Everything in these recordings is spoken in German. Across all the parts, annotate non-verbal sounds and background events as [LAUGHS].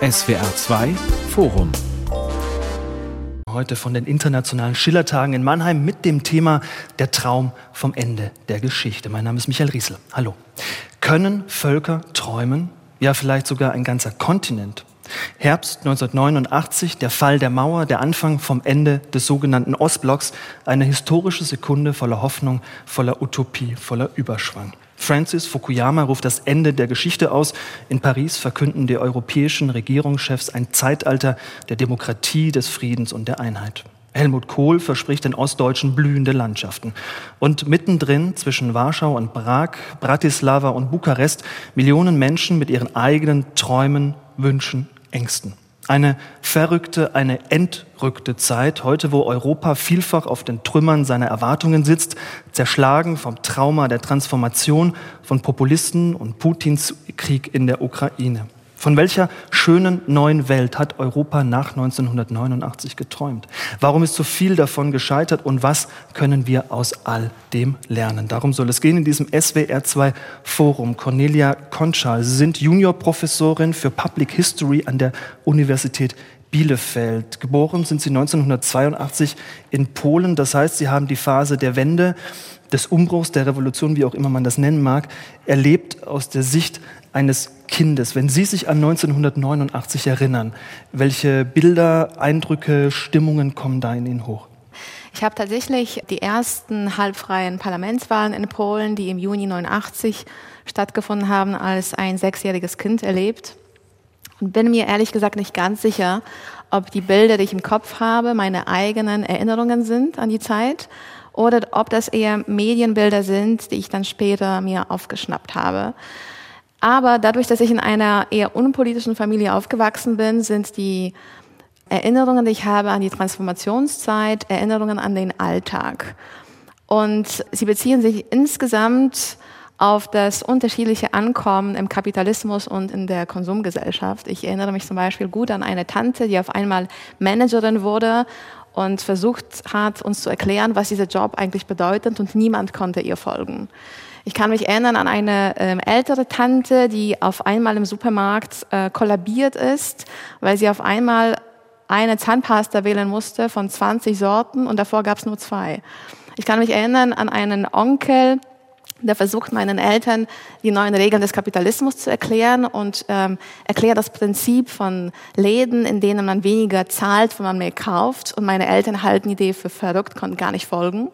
SWR 2 Forum. Heute von den internationalen Schillertagen in Mannheim mit dem Thema Der Traum vom Ende der Geschichte. Mein Name ist Michael Riesel. Hallo. Können Völker träumen? Ja, vielleicht sogar ein ganzer Kontinent. Herbst 1989, der Fall der Mauer, der Anfang vom Ende des sogenannten Ostblocks, eine historische Sekunde voller Hoffnung, voller Utopie, voller Überschwang. Francis Fukuyama ruft das Ende der Geschichte aus. In Paris verkünden die europäischen Regierungschefs ein Zeitalter der Demokratie, des Friedens und der Einheit. Helmut Kohl verspricht den Ostdeutschen blühende Landschaften. Und mittendrin zwischen Warschau und Prag, Bratislava und Bukarest Millionen Menschen mit ihren eigenen Träumen, Wünschen, Ängsten. Eine verrückte, eine entrückte Zeit, heute wo Europa vielfach auf den Trümmern seiner Erwartungen sitzt, zerschlagen vom Trauma der Transformation von Populisten und Putins Krieg in der Ukraine. Von welcher schönen neuen Welt hat Europa nach 1989 geträumt? Warum ist so viel davon gescheitert und was können wir aus all dem lernen? Darum soll es gehen in diesem SWR2 Forum. Cornelia Konschal, Sie sind Juniorprofessorin für Public History an der Universität Bielefeld. Geboren sind Sie 1982 in Polen. Das heißt, Sie haben die Phase der Wende, des Umbruchs, der Revolution, wie auch immer man das nennen mag, erlebt aus der Sicht eines Kindes. Wenn Sie sich an 1989 erinnern, welche Bilder, Eindrücke, Stimmungen kommen da in Ihnen hoch? Ich habe tatsächlich die ersten halbfreien Parlamentswahlen in Polen, die im Juni 89 stattgefunden haben, als ein sechsjähriges Kind erlebt und bin mir ehrlich gesagt nicht ganz sicher, ob die Bilder, die ich im Kopf habe, meine eigenen Erinnerungen sind an die Zeit oder ob das eher Medienbilder sind, die ich dann später mir aufgeschnappt habe. Aber dadurch, dass ich in einer eher unpolitischen Familie aufgewachsen bin, sind die Erinnerungen, die ich habe an die Transformationszeit, Erinnerungen an den Alltag. Und sie beziehen sich insgesamt auf das unterschiedliche Ankommen im Kapitalismus und in der Konsumgesellschaft. Ich erinnere mich zum Beispiel gut an eine Tante, die auf einmal Managerin wurde und versucht hat, uns zu erklären, was dieser Job eigentlich bedeutet und niemand konnte ihr folgen. Ich kann mich erinnern an eine ähm, ältere Tante, die auf einmal im Supermarkt äh, kollabiert ist, weil sie auf einmal eine Zahnpasta wählen musste von 20 Sorten und davor gab es nur zwei. Ich kann mich erinnern an einen Onkel, der versucht meinen Eltern die neuen Regeln des Kapitalismus zu erklären und ähm, erklärt das Prinzip von Läden, in denen man weniger zahlt, wenn man mehr kauft. Und meine Eltern halten die Idee für verrückt, konnten gar nicht folgen.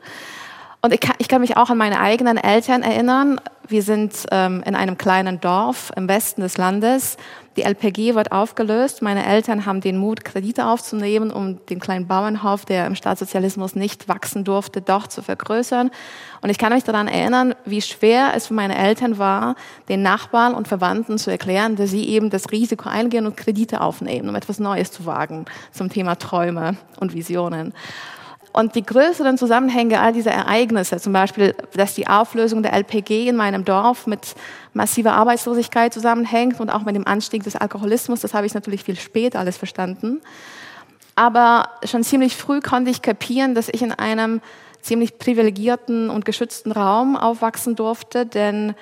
Und ich kann, ich kann mich auch an meine eigenen Eltern erinnern. Wir sind ähm, in einem kleinen Dorf im Westen des Landes. Die LPG wird aufgelöst. Meine Eltern haben den Mut, Kredite aufzunehmen, um den kleinen Bauernhof, der im Staatssozialismus nicht wachsen durfte, doch zu vergrößern. Und ich kann mich daran erinnern, wie schwer es für meine Eltern war, den Nachbarn und Verwandten zu erklären, dass sie eben das Risiko eingehen und Kredite aufnehmen, um etwas Neues zu wagen zum Thema Träume und Visionen. Und die größeren Zusammenhänge all dieser Ereignisse, zum Beispiel, dass die Auflösung der LPG in meinem Dorf mit massiver Arbeitslosigkeit zusammenhängt und auch mit dem Anstieg des Alkoholismus, das habe ich natürlich viel später alles verstanden. Aber schon ziemlich früh konnte ich kapieren, dass ich in einem ziemlich privilegierten und geschützten Raum aufwachsen durfte, denn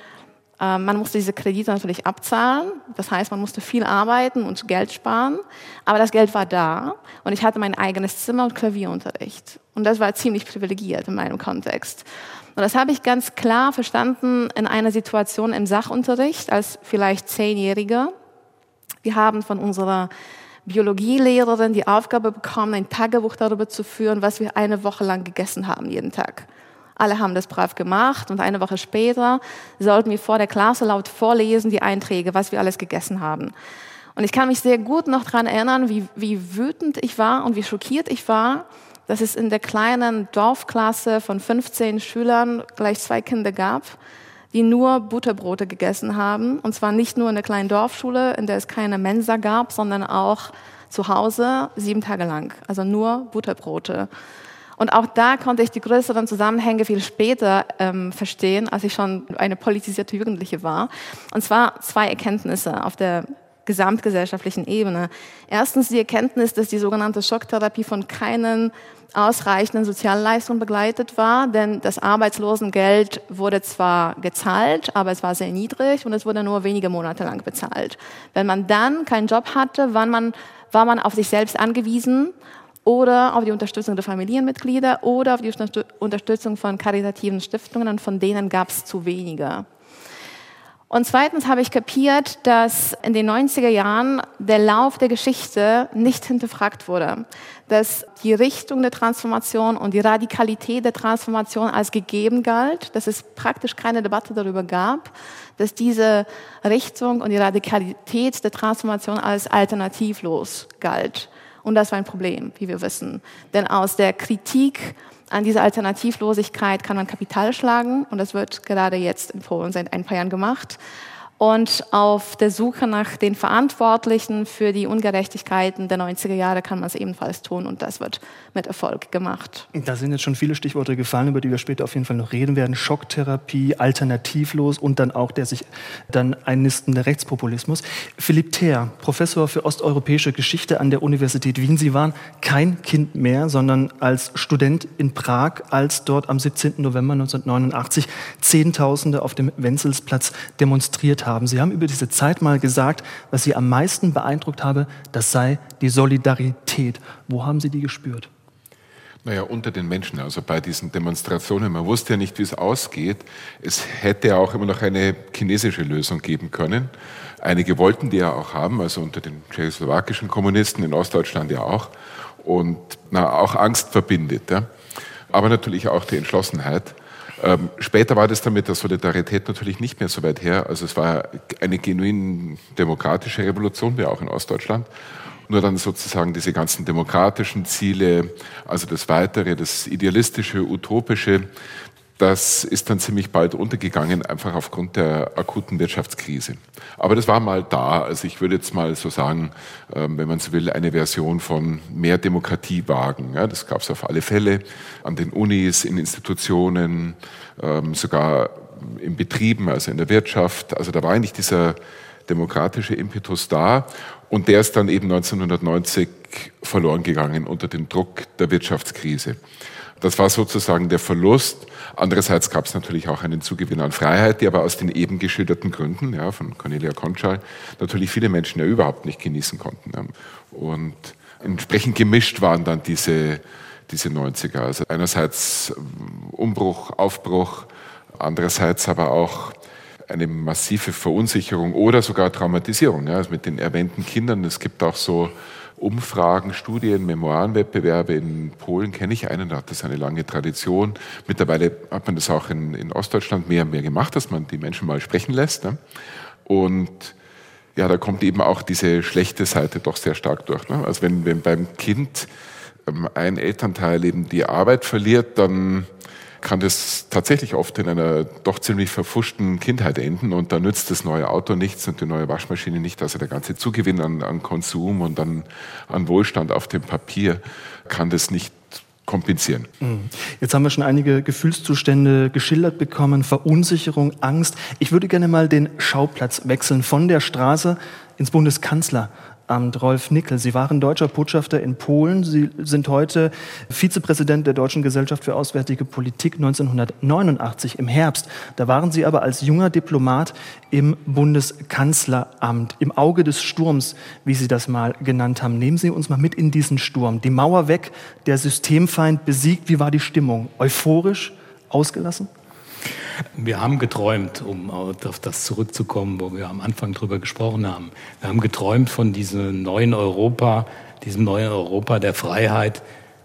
man musste diese Kredite natürlich abzahlen. Das heißt, man musste viel arbeiten und Geld sparen. Aber das Geld war da und ich hatte mein eigenes Zimmer und Klavierunterricht. Und das war ziemlich privilegiert in meinem Kontext. Und das habe ich ganz klar verstanden in einer Situation im Sachunterricht als vielleicht Zehnjähriger. Wir haben von unserer Biologielehrerin die Aufgabe bekommen, ein Tagebuch darüber zu führen, was wir eine Woche lang gegessen haben, jeden Tag. Alle haben das brav gemacht und eine Woche später sollten wir vor der Klasse laut vorlesen die Einträge, was wir alles gegessen haben. Und ich kann mich sehr gut noch daran erinnern, wie, wie wütend ich war und wie schockiert ich war, dass es in der kleinen Dorfklasse von 15 Schülern gleich zwei Kinder gab, die nur Butterbrote gegessen haben. Und zwar nicht nur in der kleinen Dorfschule, in der es keine Mensa gab, sondern auch zu Hause sieben Tage lang. Also nur Butterbrote. Und auch da konnte ich die größeren Zusammenhänge viel später ähm, verstehen, als ich schon eine politisierte Jugendliche war. Und zwar zwei Erkenntnisse auf der gesamtgesellschaftlichen Ebene. Erstens die Erkenntnis, dass die sogenannte Schocktherapie von keinen ausreichenden Sozialleistungen begleitet war, denn das Arbeitslosengeld wurde zwar gezahlt, aber es war sehr niedrig und es wurde nur wenige Monate lang bezahlt. Wenn man dann keinen Job hatte, war man, war man auf sich selbst angewiesen oder auf die Unterstützung der Familienmitglieder oder auf die Unterstützung von karitativen Stiftungen und von denen gab es zu wenige. Und zweitens habe ich kapiert, dass in den 90er Jahren der Lauf der Geschichte nicht hinterfragt wurde. Dass die Richtung der Transformation und die Radikalität der Transformation als gegeben galt, dass es praktisch keine Debatte darüber gab, dass diese Richtung und die Radikalität der Transformation als alternativlos galt. Und das war ein Problem, wie wir wissen. Denn aus der Kritik an dieser Alternativlosigkeit kann man Kapital schlagen und das wird gerade jetzt in Polen seit ein paar Jahren gemacht und auf der Suche nach den Verantwortlichen für die Ungerechtigkeiten der 90er Jahre kann man es ebenfalls tun und das wird mit Erfolg gemacht. Da sind jetzt schon viele Stichworte gefallen, über die wir später auf jeden Fall noch reden werden. Schocktherapie, alternativlos und dann auch der sich dann einnistende Rechtspopulismus. Philipp Theer, Professor für osteuropäische Geschichte an der Universität Wien. Sie waren kein Kind mehr, sondern als Student in Prag, als dort am 17. November 1989 Zehntausende auf dem Wenzelsplatz demonstriert haben. Sie haben über diese Zeit mal gesagt, was Sie am meisten beeindruckt habe, das sei die Solidarität. Wo haben Sie die gespürt? Naja, unter den Menschen, also bei diesen Demonstrationen. Man wusste ja nicht, wie es ausgeht. Es hätte ja auch immer noch eine chinesische Lösung geben können. Einige wollten die ja auch haben, also unter den tschechoslowakischen Kommunisten, in Ostdeutschland ja auch. Und na, auch Angst verbindet. Ja. Aber natürlich auch die Entschlossenheit. Ähm, später war das dann mit der Solidarität natürlich nicht mehr so weit her. Also es war eine genuin demokratische Revolution, wie auch in Ostdeutschland. Nur dann sozusagen diese ganzen demokratischen Ziele, also das Weitere, das Idealistische, Utopische, das ist dann ziemlich bald untergegangen, einfach aufgrund der akuten Wirtschaftskrise. Aber das war mal da. Also ich würde jetzt mal so sagen, ähm, wenn man so will, eine Version von mehr Demokratie wagen. das gab es auf alle Fälle an den Unis, in Institutionen, ähm, sogar in Betrieben, also in der Wirtschaft. Also da war eigentlich dieser demokratische Impetus da. Und der ist dann eben 1990 verloren gegangen unter dem Druck der Wirtschaftskrise. Das war sozusagen der Verlust. Andererseits gab es natürlich auch einen Zugewinn an Freiheit, die aber aus den eben geschilderten Gründen, ja, von Cornelia Konschal, natürlich viele Menschen ja überhaupt nicht genießen konnten. Und entsprechend gemischt waren dann diese, diese 90er. Also einerseits Umbruch, Aufbruch, andererseits aber auch eine massive Verunsicherung oder sogar Traumatisierung. Ja, also mit den erwähnten Kindern. Es gibt auch so Umfragen, Studien, Memoirenwettbewerbe. In Polen kenne ich einen, da hat das eine lange Tradition. Mittlerweile hat man das auch in, in Ostdeutschland mehr und mehr gemacht, dass man die Menschen mal sprechen lässt. Ne? Und ja, da kommt eben auch diese schlechte Seite doch sehr stark durch. Ne? Also wenn, wenn beim Kind ähm, ein Elternteil eben die Arbeit verliert, dann kann das tatsächlich oft in einer doch ziemlich verfuschten Kindheit enden und da nützt das neue Auto nichts und die neue Waschmaschine nicht. Also der ganze Zugewinn an, an Konsum und an, an Wohlstand auf dem Papier kann das nicht kompensieren. Mhm. Jetzt haben wir schon einige Gefühlszustände geschildert bekommen, Verunsicherung, Angst. Ich würde gerne mal den Schauplatz wechseln von der Straße ins Bundeskanzler. Amt Rolf Nickel. Sie waren deutscher Botschafter in Polen. Sie sind heute Vizepräsident der Deutschen Gesellschaft für Auswärtige Politik 1989 im Herbst. Da waren Sie aber als junger Diplomat im Bundeskanzleramt, im Auge des Sturms, wie Sie das mal genannt haben. Nehmen Sie uns mal mit in diesen Sturm. Die Mauer weg, der Systemfeind besiegt. Wie war die Stimmung? Euphorisch? Ausgelassen? Wir haben geträumt, um auf das zurückzukommen, wo wir am Anfang drüber gesprochen haben. Wir haben geträumt von diesem neuen Europa, diesem neuen Europa der Freiheit,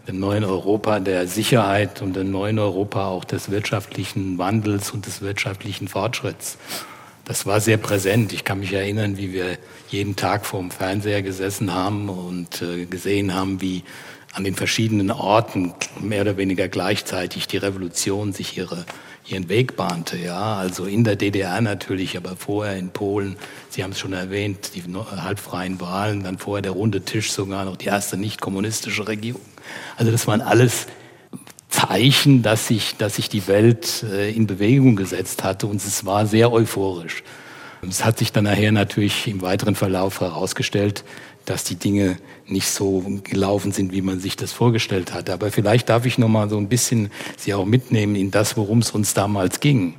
dem neuen Europa der Sicherheit und dem neuen Europa auch des wirtschaftlichen Wandels und des wirtschaftlichen Fortschritts. Das war sehr präsent. Ich kann mich erinnern, wie wir jeden Tag vor dem Fernseher gesessen haben und äh, gesehen haben, wie an den verschiedenen Orten mehr oder weniger gleichzeitig die Revolution sich ihre ihren Weg bahnte. Ja, also in der DDR natürlich, aber vorher in Polen. Sie haben es schon erwähnt, die halbfreien Wahlen, dann vorher der runde Tisch, sogar noch die erste nicht kommunistische Regierung. Also das waren alles Zeichen, dass sich, dass sich die Welt äh, in Bewegung gesetzt hatte und es war sehr euphorisch. Es hat sich dann nachher natürlich im weiteren Verlauf herausgestellt, dass die Dinge nicht so gelaufen sind, wie man sich das vorgestellt hat. Aber vielleicht darf ich noch mal so ein bisschen Sie auch mitnehmen in das, worum es uns damals ging.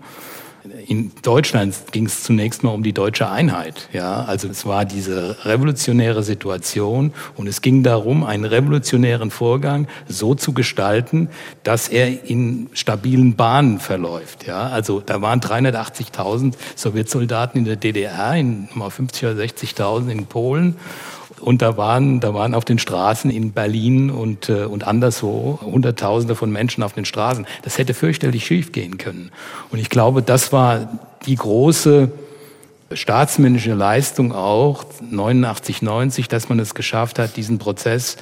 In Deutschland ging es zunächst mal um die deutsche Einheit. Ja, also es war diese revolutionäre Situation und es ging darum, einen revolutionären Vorgang so zu gestalten, dass er in stabilen Bahnen verläuft. Ja, also da waren 380.000 Sowjetsoldaten in der DDR, in 50 oder 60.000 in Polen und da waren, da waren auf den Straßen in Berlin und, äh, und anderswo Hunderttausende von Menschen auf den Straßen. Das hätte fürchterlich schief gehen können. Und ich glaube, das war die große staatsmännische Leistung auch, 89, 90, dass man es geschafft hat, diesen Prozess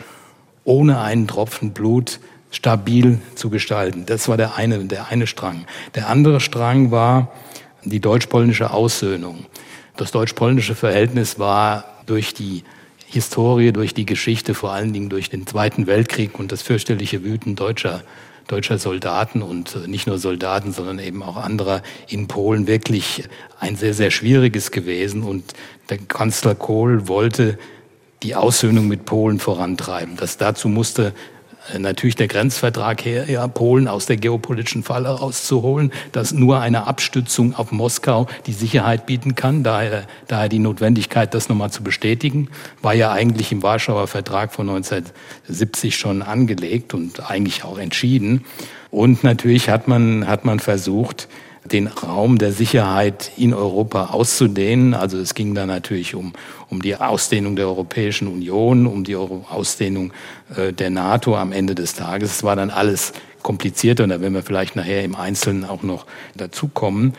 ohne einen Tropfen Blut stabil zu gestalten. Das war der eine, der eine Strang. Der andere Strang war die deutsch-polnische Aussöhnung. Das deutsch-polnische Verhältnis war durch die Historie, durch die Geschichte, vor allen Dingen durch den Zweiten Weltkrieg und das fürchterliche Wüten deutscher, deutscher Soldaten und äh, nicht nur Soldaten, sondern eben auch anderer in Polen wirklich ein sehr, sehr schwieriges gewesen. Und der Kanzler Kohl wollte die Aussöhnung mit Polen vorantreiben. Das dazu musste natürlich der Grenzvertrag her, ja, Polen aus der geopolitischen Falle rauszuholen, dass nur eine Abstützung auf Moskau die Sicherheit bieten kann. Daher, daher die Notwendigkeit, das nochmal zu bestätigen, war ja eigentlich im Warschauer Vertrag von 1970 schon angelegt und eigentlich auch entschieden. Und natürlich hat man, hat man versucht, den Raum der Sicherheit in Europa auszudehnen. Also es ging da natürlich um, um die Ausdehnung der Europäischen Union, um die Ausdehnung äh, der NATO am Ende des Tages. Es war dann alles komplizierter und da werden wir vielleicht nachher im Einzelnen auch noch dazukommen.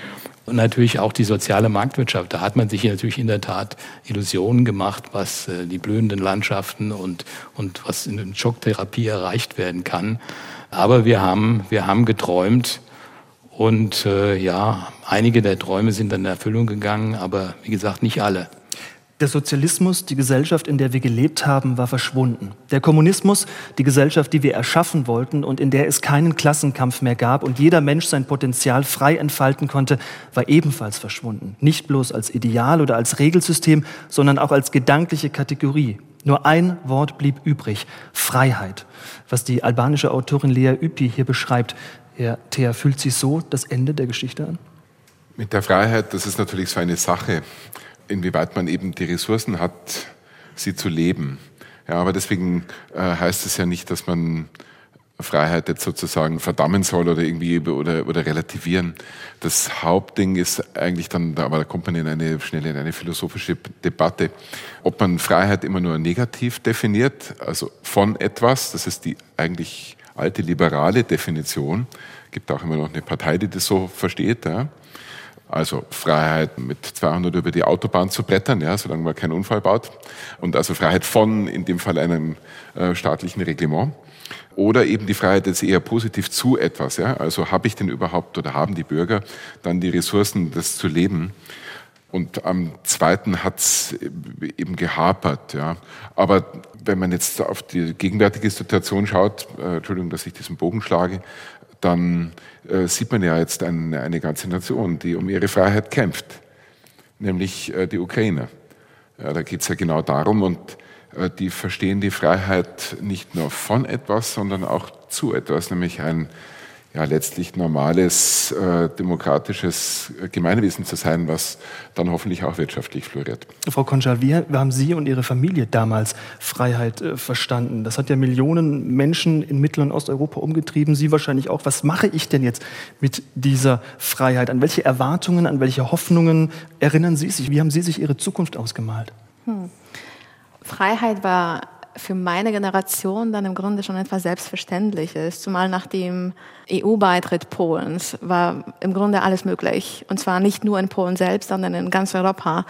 Und natürlich auch die soziale Marktwirtschaft. Da hat man sich natürlich in der Tat Illusionen gemacht, was äh, die blühenden Landschaften und, und was in der Schocktherapie erreicht werden kann. Aber wir haben, wir haben geträumt, und äh, ja, einige der Träume sind dann in Erfüllung gegangen, aber wie gesagt, nicht alle. Der Sozialismus, die Gesellschaft, in der wir gelebt haben, war verschwunden. Der Kommunismus, die Gesellschaft, die wir erschaffen wollten und in der es keinen Klassenkampf mehr gab und jeder Mensch sein Potenzial frei entfalten konnte, war ebenfalls verschwunden. Nicht bloß als Ideal oder als Regelsystem, sondern auch als gedankliche Kategorie. Nur ein Wort blieb übrig, Freiheit, was die albanische Autorin Lea Üpi hier beschreibt. Herr Thea, fühlt sich so das Ende der Geschichte an? Mit der Freiheit, das ist natürlich so eine Sache, inwieweit man eben die Ressourcen hat, sie zu leben. Ja, aber deswegen äh, heißt es ja nicht, dass man Freiheit jetzt sozusagen verdammen soll oder irgendwie oder, oder relativieren. Das Hauptding ist eigentlich dann, aber da kommt man in eine schnell in eine philosophische Debatte, ob man Freiheit immer nur negativ definiert, also von etwas, das ist die eigentlich alte liberale Definition. Gibt auch immer noch eine Partei, die das so versteht. Ja. Also Freiheit mit 200 über die Autobahn zu brettern, ja, solange man keinen Unfall baut. Und also Freiheit von, in dem Fall einem äh, staatlichen Reglement. Oder eben die Freiheit jetzt eher positiv zu etwas. Ja. Also habe ich denn überhaupt oder haben die Bürger dann die Ressourcen, das zu leben? Und am zweiten hat es eben gehapert. Ja. Aber wenn man jetzt auf die gegenwärtige Situation schaut, äh, Entschuldigung, dass ich diesen Bogen schlage, dann äh, sieht man ja jetzt eine, eine, ganze Nation, die um ihre Freiheit kämpft, nämlich äh, die Ukrainer. Ja, da geht es ja genau darum und äh, die verstehen die Freiheit nicht nur von etwas, sondern auch zu etwas, nämlich ein ja, letztlich normales, äh, demokratisches Gemeinwesen zu sein, was dann hoffentlich auch wirtschaftlich floriert. Frau Koncha, wie haben Sie und Ihre Familie damals Freiheit äh, verstanden? Das hat ja Millionen Menschen in Mittel- und Osteuropa umgetrieben, Sie wahrscheinlich auch. Was mache ich denn jetzt mit dieser Freiheit? An welche Erwartungen, an welche Hoffnungen erinnern Sie sich? Wie haben Sie sich Ihre Zukunft ausgemalt? Hm. Freiheit war für meine Generation dann im Grunde schon etwas Selbstverständliches, zumal nach dem EU-Beitritt Polens war im Grunde alles möglich. Und zwar nicht nur in Polen selbst, sondern in ganz Europa.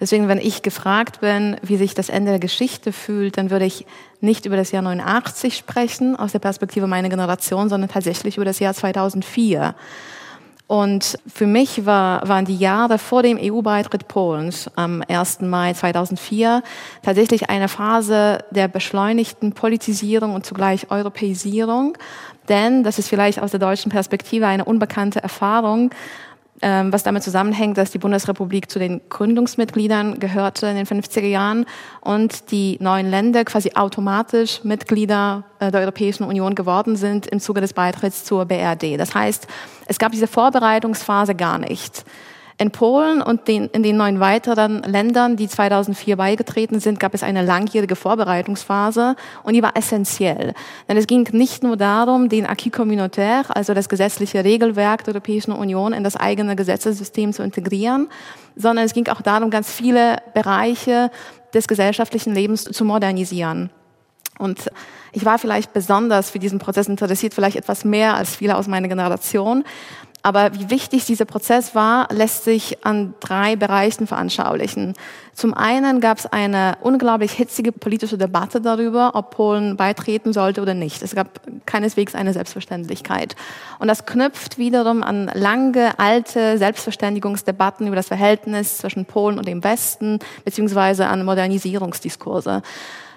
Deswegen, wenn ich gefragt bin, wie sich das Ende der Geschichte fühlt, dann würde ich nicht über das Jahr 89 sprechen, aus der Perspektive meiner Generation, sondern tatsächlich über das Jahr 2004. Und für mich war, waren die Jahre vor dem EU-Beitritt Polens am 1. Mai 2004 tatsächlich eine Phase der beschleunigten Politisierung und zugleich Europäisierung. Denn, das ist vielleicht aus der deutschen Perspektive eine unbekannte Erfahrung, was damit zusammenhängt, dass die Bundesrepublik zu den Gründungsmitgliedern gehörte in den 50er Jahren und die neuen Länder quasi automatisch Mitglieder äh, der Europäischen Union geworden sind im Zuge des Beitritts zur BRD. Das heißt, es gab diese Vorbereitungsphase gar nicht. In Polen und den, in den neun weiteren Ländern, die 2004 beigetreten sind, gab es eine langjährige Vorbereitungsphase und die war essentiell. Denn es ging nicht nur darum, den Acquis communautaire, also das gesetzliche Regelwerk der Europäischen Union, in das eigene Gesetzessystem zu integrieren, sondern es ging auch darum, ganz viele Bereiche des gesellschaftlichen Lebens zu modernisieren. Und ich war vielleicht besonders für diesen Prozess interessiert, vielleicht etwas mehr als viele aus meiner Generation. Aber wie wichtig dieser Prozess war, lässt sich an drei Bereichen veranschaulichen. Zum einen gab es eine unglaublich hitzige politische Debatte darüber, ob Polen beitreten sollte oder nicht. Es gab keineswegs eine Selbstverständlichkeit. Und das knüpft wiederum an lange, alte Selbstverständigungsdebatten über das Verhältnis zwischen Polen und dem Westen, beziehungsweise an Modernisierungsdiskurse.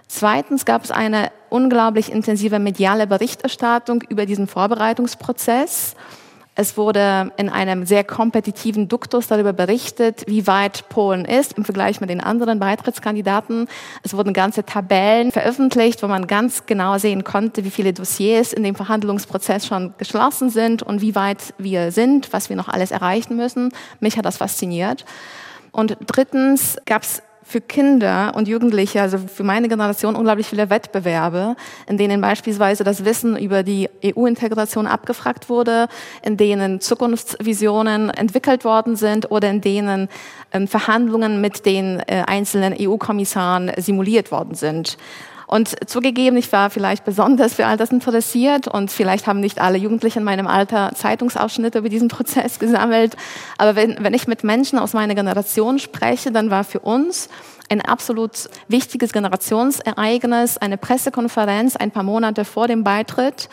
Zweitens gab es eine unglaublich intensive mediale Berichterstattung über diesen Vorbereitungsprozess. Es wurde in einem sehr kompetitiven Duktus darüber berichtet, wie weit Polen ist im Vergleich mit den anderen Beitrittskandidaten. Es wurden ganze Tabellen veröffentlicht, wo man ganz genau sehen konnte, wie viele Dossiers in dem Verhandlungsprozess schon geschlossen sind und wie weit wir sind, was wir noch alles erreichen müssen. Mich hat das fasziniert. Und drittens gab es für Kinder und Jugendliche, also für meine Generation, unglaublich viele Wettbewerbe, in denen beispielsweise das Wissen über die EU-Integration abgefragt wurde, in denen Zukunftsvisionen entwickelt worden sind oder in denen ähm, Verhandlungen mit den äh, einzelnen EU-Kommissaren simuliert worden sind. Und zugegeben, ich war vielleicht besonders für all das interessiert und vielleicht haben nicht alle Jugendlichen in meinem Alter Zeitungsausschnitte über diesen Prozess [LAUGHS] gesammelt. Aber wenn, wenn ich mit Menschen aus meiner Generation spreche, dann war für uns ein absolut wichtiges Generationsereignis, eine Pressekonferenz ein paar Monate vor dem Beitritt,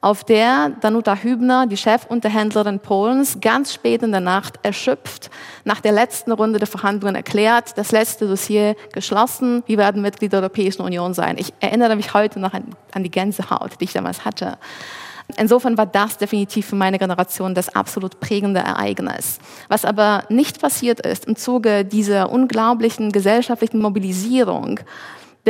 auf der Danuta Hübner, die Chefunterhändlerin Polens, ganz spät in der Nacht erschöpft, nach der letzten Runde der Verhandlungen erklärt, das letzte Dossier geschlossen, wir werden Mitglied der Europäischen Union sein. Ich erinnere mich heute noch an, an die Gänsehaut, die ich damals hatte. Insofern war das definitiv für meine Generation das absolut prägende Ereignis. Was aber nicht passiert ist im Zuge dieser unglaublichen gesellschaftlichen Mobilisierung,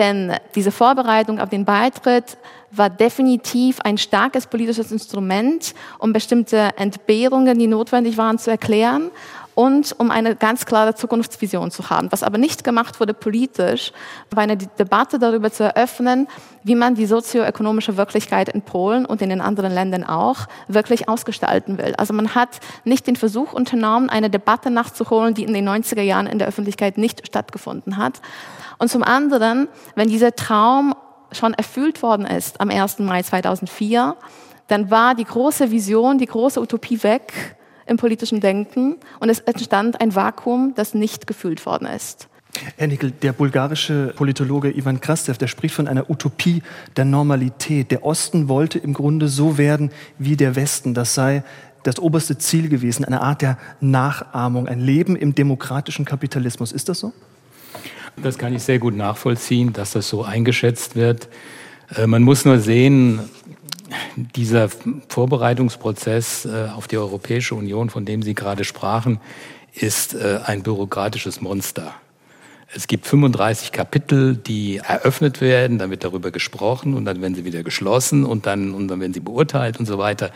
denn diese Vorbereitung auf den Beitritt war definitiv ein starkes politisches Instrument, um bestimmte Entbehrungen, die notwendig waren, zu erklären und um eine ganz klare Zukunftsvision zu haben. Was aber nicht gemacht wurde politisch, war eine Debatte darüber zu eröffnen, wie man die sozioökonomische Wirklichkeit in Polen und in den anderen Ländern auch wirklich ausgestalten will. Also man hat nicht den Versuch unternommen, eine Debatte nachzuholen, die in den 90er Jahren in der Öffentlichkeit nicht stattgefunden hat. Und zum anderen, wenn dieser Traum schon erfüllt worden ist am 1. Mai 2004, dann war die große Vision, die große Utopie weg im politischen Denken und es entstand ein Vakuum, das nicht gefüllt worden ist. Herr Nickel, der bulgarische Politologe Ivan Krastev, der spricht von einer Utopie der Normalität. Der Osten wollte im Grunde so werden wie der Westen. Das sei das oberste Ziel gewesen, eine Art der Nachahmung, ein Leben im demokratischen Kapitalismus. Ist das so? Das kann ich sehr gut nachvollziehen, dass das so eingeschätzt wird. Äh, man muss nur sehen, dieser Vorbereitungsprozess äh, auf die Europäische Union, von dem Sie gerade sprachen, ist äh, ein bürokratisches Monster. Es gibt 35 Kapitel, die eröffnet werden, dann wird darüber gesprochen und dann werden sie wieder geschlossen und dann, und dann werden sie beurteilt und so weiter.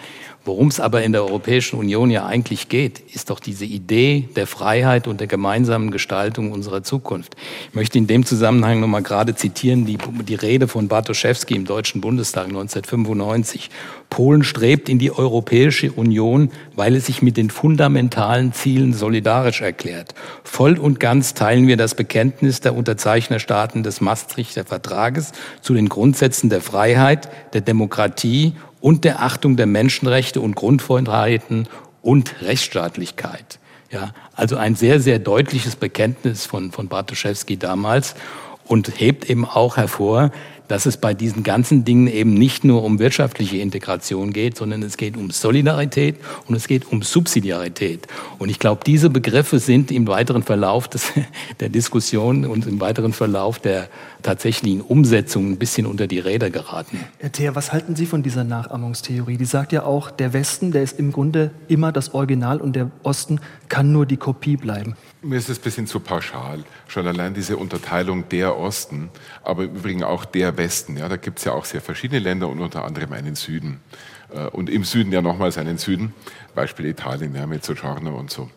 Worum es aber in der Europäischen Union ja eigentlich geht, ist doch diese Idee der Freiheit und der gemeinsamen Gestaltung unserer Zukunft. Ich möchte in dem Zusammenhang nochmal gerade zitieren die, die Rede von Bartoszewski im Deutschen Bundestag 1995. Polen strebt in die Europäische Union, weil es sich mit den fundamentalen Zielen solidarisch erklärt. Voll und ganz teilen wir das Bekenntnis der Unterzeichnerstaaten des Maastrichter Vertrages zu den Grundsätzen der Freiheit, der Demokratie und der Achtung der Menschenrechte und Grundfreiheiten und Rechtsstaatlichkeit. Ja, also ein sehr, sehr deutliches Bekenntnis von, von Bartoszewski damals und hebt eben auch hervor, dass es bei diesen ganzen Dingen eben nicht nur um wirtschaftliche Integration geht, sondern es geht um Solidarität und es geht um Subsidiarität. Und ich glaube, diese Begriffe sind im weiteren Verlauf des, [LAUGHS] der Diskussion und im weiteren Verlauf der tatsächlichen Umsetzung ein bisschen unter die Räder geraten. Herr Theer, was halten Sie von dieser Nachahmungstheorie? Die sagt ja auch, der Westen, der ist im Grunde immer das Original und der Osten kann nur die Kopie bleiben. Mir ist es ein bisschen zu pauschal. Schon allein diese Unterteilung der Osten, aber im Übrigen auch der Westen. Ja, da gibt es ja auch sehr verschiedene Länder und unter anderem einen Süden. Äh, und im Süden ja nochmals einen Süden. Beispiel Italien, ja, Mezzogiorno und so.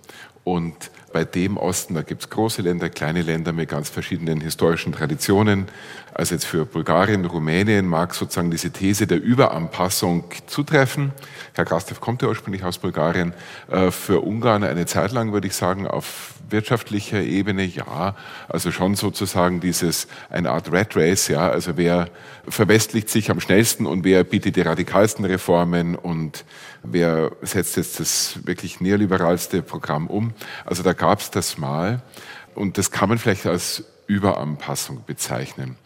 Und bei dem Osten, da gibt es große Länder, kleine Länder mit ganz verschiedenen historischen Traditionen. Also jetzt für Bulgarien, Rumänien mag sozusagen diese These der Überanpassung zutreffen. Herr Krastev kommt ja ursprünglich aus Bulgarien. Äh, für Ungarn eine Zeit lang würde ich sagen, auf wirtschaftlicher Ebene ja. Also schon sozusagen dieses, eine Art Red Race, ja. Also wer verwestlicht sich am schnellsten und wer bietet die radikalsten Reformen und wer setzt jetzt das wirklich neoliberalste Programm um. Also da gab es das mal und das kann man vielleicht als Überanpassung bezeichnen.